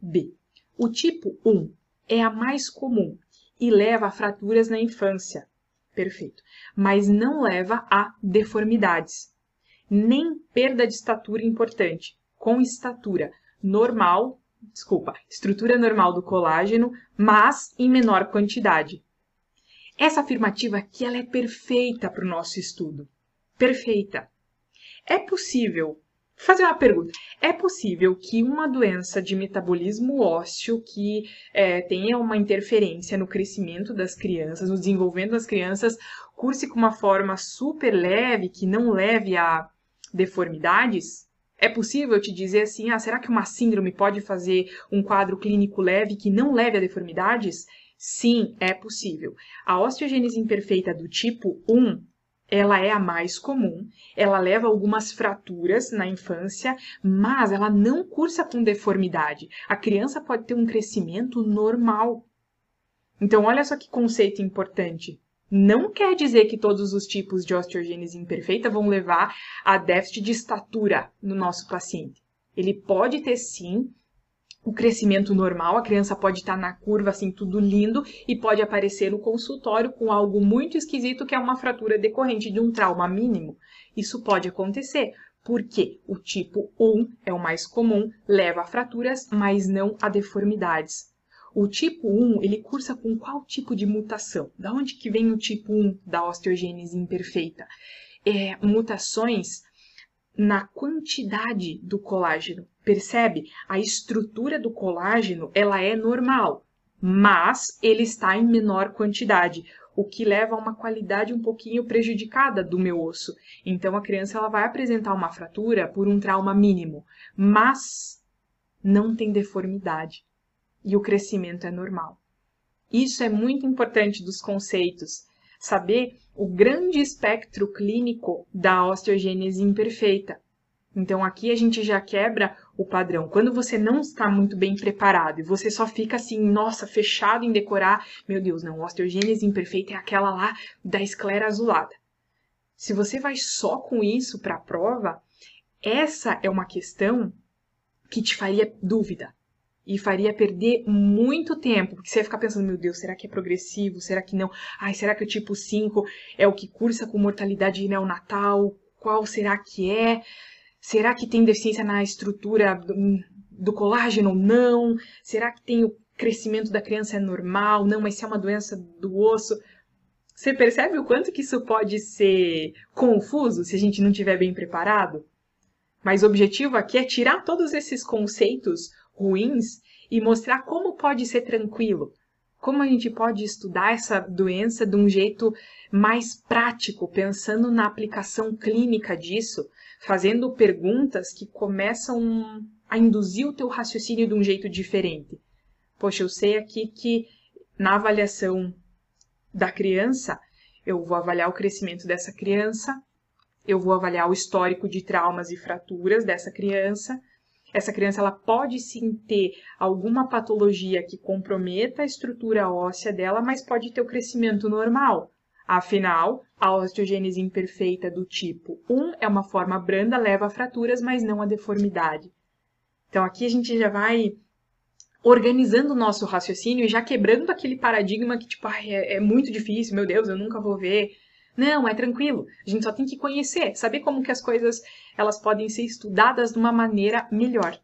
B. O tipo 1 é a mais comum e leva a fraturas na infância. Perfeito. Mas não leva a deformidades, nem perda de estatura importante, com estatura normal, desculpa, estrutura normal do colágeno, mas em menor quantidade. Essa afirmativa aqui ela é perfeita para o nosso estudo. Perfeita. É possível fazer uma pergunta. É possível que uma doença de metabolismo ósseo que é, tenha uma interferência no crescimento das crianças, no desenvolvimento das crianças, curse com uma forma super leve, que não leve a deformidades? É possível te dizer assim, ah, será que uma síndrome pode fazer um quadro clínico leve que não leve a deformidades? Sim, é possível. A osteogênese imperfeita do tipo 1 ela é a mais comum, ela leva algumas fraturas na infância, mas ela não cursa com deformidade. A criança pode ter um crescimento normal. Então, olha só que conceito importante. Não quer dizer que todos os tipos de osteogênese imperfeita vão levar a déficit de estatura no nosso paciente. Ele pode ter sim o crescimento normal, a criança pode estar na curva assim, tudo lindo, e pode aparecer no consultório com algo muito esquisito, que é uma fratura decorrente de um trauma mínimo. Isso pode acontecer, porque o tipo 1 é o mais comum, leva a fraturas, mas não a deformidades. O tipo 1, ele cursa com qual tipo de mutação? Da onde que vem o tipo 1 da osteogênese imperfeita? É, mutações na quantidade do colágeno. Percebe? A estrutura do colágeno, ela é normal, mas ele está em menor quantidade, o que leva a uma qualidade um pouquinho prejudicada do meu osso. Então a criança ela vai apresentar uma fratura por um trauma mínimo, mas não tem deformidade e o crescimento é normal. Isso é muito importante dos conceitos, saber o grande espectro clínico da osteogênese imperfeita. Então aqui a gente já quebra o padrão. Quando você não está muito bem preparado e você só fica assim, nossa, fechado em decorar, meu Deus, não, osteogênese imperfeita é aquela lá da esclera azulada. Se você vai só com isso para a prova, essa é uma questão que te faria dúvida e faria perder muito tempo, porque você ia ficar pensando, meu Deus, será que é progressivo? Será que não? Ai, será que o tipo 5 é o que cursa com mortalidade neonatal? Qual será que é? Será que tem deficiência na estrutura do, do colágeno ou não? Será que tem o crescimento da criança é normal? Não, mas se é uma doença do osso. Você percebe o quanto que isso pode ser confuso se a gente não estiver bem preparado? Mas o objetivo aqui é tirar todos esses conceitos ruins e mostrar como pode ser tranquilo, como a gente pode estudar essa doença de um jeito mais prático, pensando na aplicação clínica disso, fazendo perguntas que começam a induzir o teu raciocínio de um jeito diferente. Poxa, eu sei aqui que na avaliação da criança, eu vou avaliar o crescimento dessa criança, eu vou avaliar o histórico de traumas e fraturas dessa criança. Essa criança ela pode sim ter alguma patologia que comprometa a estrutura óssea dela, mas pode ter o crescimento normal. Afinal, a osteogênese imperfeita do tipo 1 é uma forma branda, leva a fraturas, mas não a deformidade. Então aqui a gente já vai organizando o nosso raciocínio e já quebrando aquele paradigma que, tipo, é, é muito difícil, meu Deus, eu nunca vou ver. Não, é tranquilo. A gente só tem que conhecer, saber como que as coisas elas podem ser estudadas de uma maneira melhor.